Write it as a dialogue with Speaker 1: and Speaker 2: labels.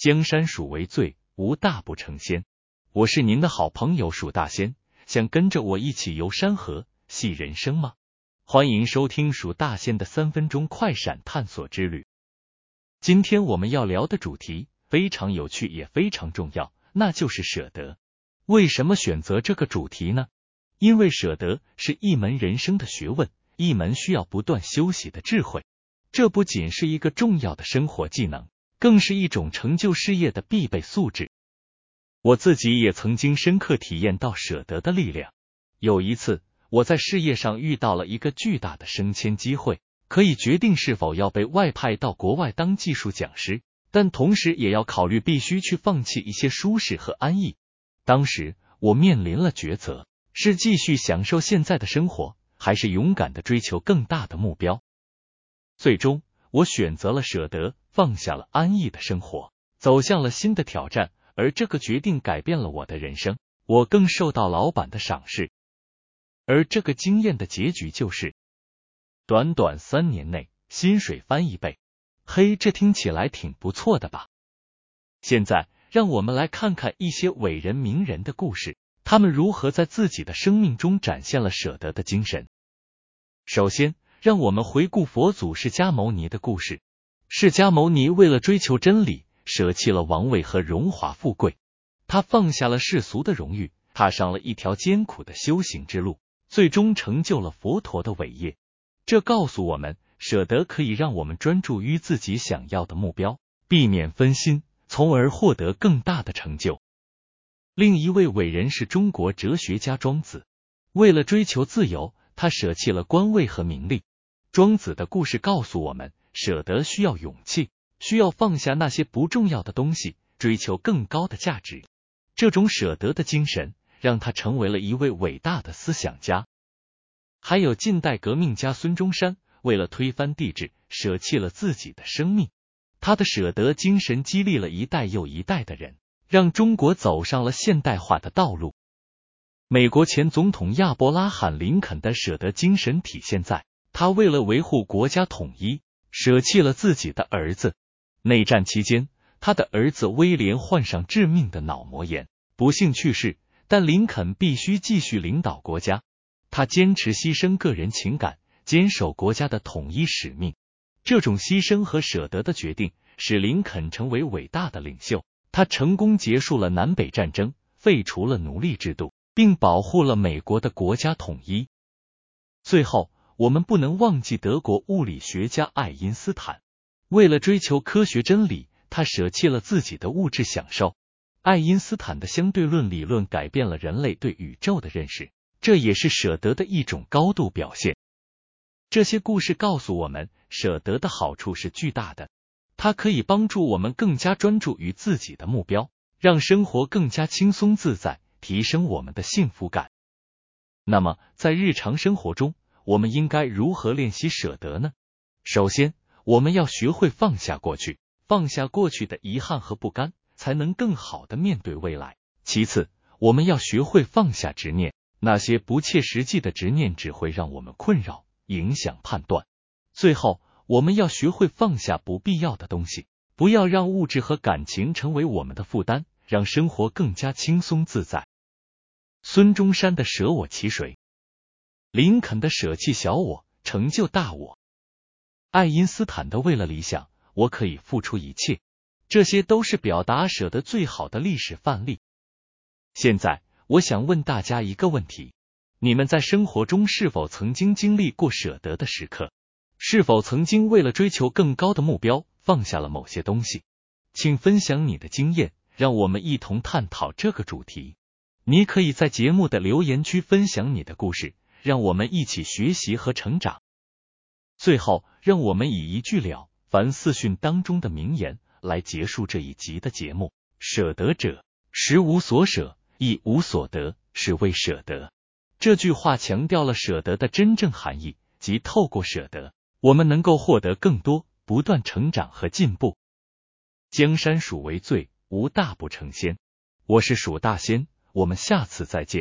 Speaker 1: 江山属为最，无大不成仙。我是您的好朋友蜀大仙，想跟着我一起游山河、戏人生吗？欢迎收听蜀大仙的三分钟快闪探索之旅。今天我们要聊的主题非常有趣，也非常重要，那就是舍得。为什么选择这个主题呢？因为舍得是一门人生的学问，一门需要不断修习的智慧。这不仅是一个重要的生活技能，更是一种成就事业的必备素质。我自己也曾经深刻体验到舍得的力量。有一次，我在事业上遇到了一个巨大的升迁机会，可以决定是否要被外派到国外当技术讲师，但同时也要考虑必须去放弃一些舒适和安逸。当时我面临了抉择：是继续享受现在的生活，还是勇敢的追求更大的目标？最终，我选择了舍得，放下了安逸的生活，走向了新的挑战。而这个决定改变了我的人生，我更受到老板的赏识。而这个经验的结局就是，短短三年内，薪水翻一倍。嘿，这听起来挺不错的吧？现在，让我们来看看一些伟人名人的故事，他们如何在自己的生命中展现了舍得的精神。首先。让我们回顾佛祖释迦牟尼的故事。释迦牟尼为了追求真理，舍弃了王位和荣华富贵，他放下了世俗的荣誉，踏上了一条艰苦的修行之路，最终成就了佛陀的伟业。这告诉我们，舍得可以让我们专注于自己想要的目标，避免分心，从而获得更大的成就。另一位伟人是中国哲学家庄子，为了追求自由，他舍弃了官位和名利。庄子的故事告诉我们，舍得需要勇气，需要放下那些不重要的东西，追求更高的价值。这种舍得的精神，让他成为了一位伟大的思想家。还有近代革命家孙中山，为了推翻帝制，舍弃了自己的生命。他的舍得精神激励了一代又一代的人，让中国走上了现代化的道路。美国前总统亚伯拉罕·林肯的舍得精神体现在。他为了维护国家统一，舍弃了自己的儿子。内战期间，他的儿子威廉患上致命的脑膜炎，不幸去世。但林肯必须继续领导国家，他坚持牺牲个人情感，坚守国家的统一使命。这种牺牲和舍得的决定，使林肯成为伟大的领袖。他成功结束了南北战争，废除了奴隶制度，并保护了美国的国家统一。最后。我们不能忘记德国物理学家爱因斯坦，为了追求科学真理，他舍弃了自己的物质享受。爱因斯坦的相对论理论改变了人类对宇宙的认识，这也是舍得的一种高度表现。这些故事告诉我们，舍得的好处是巨大的，它可以帮助我们更加专注于自己的目标，让生活更加轻松自在，提升我们的幸福感。那么，在日常生活中，我们应该如何练习舍得呢？首先，我们要学会放下过去，放下过去的遗憾和不甘，才能更好的面对未来。其次，我们要学会放下执念，那些不切实际的执念只会让我们困扰，影响判断。最后，我们要学会放下不必要的东西，不要让物质和感情成为我们的负担，让生活更加轻松自在。孙中山的舍我其谁？林肯的舍弃小我，成就大我；爱因斯坦的为了理想，我可以付出一切。这些都是表达舍得最好的历史范例。现在，我想问大家一个问题：你们在生活中是否曾经经历过舍得的时刻？是否曾经为了追求更高的目标，放下了某些东西？请分享你的经验，让我们一同探讨这个主题。你可以在节目的留言区分享你的故事。让我们一起学习和成长。最后，让我们以一句了凡四训当中的名言来结束这一集的节目：舍得者，实无所舍，亦无所得，是谓舍得。这句话强调了舍得的真正含义，即透过舍得，我们能够获得更多，不断成长和进步。江山属为最，无大不成仙。我是蜀大仙，我们下次再见。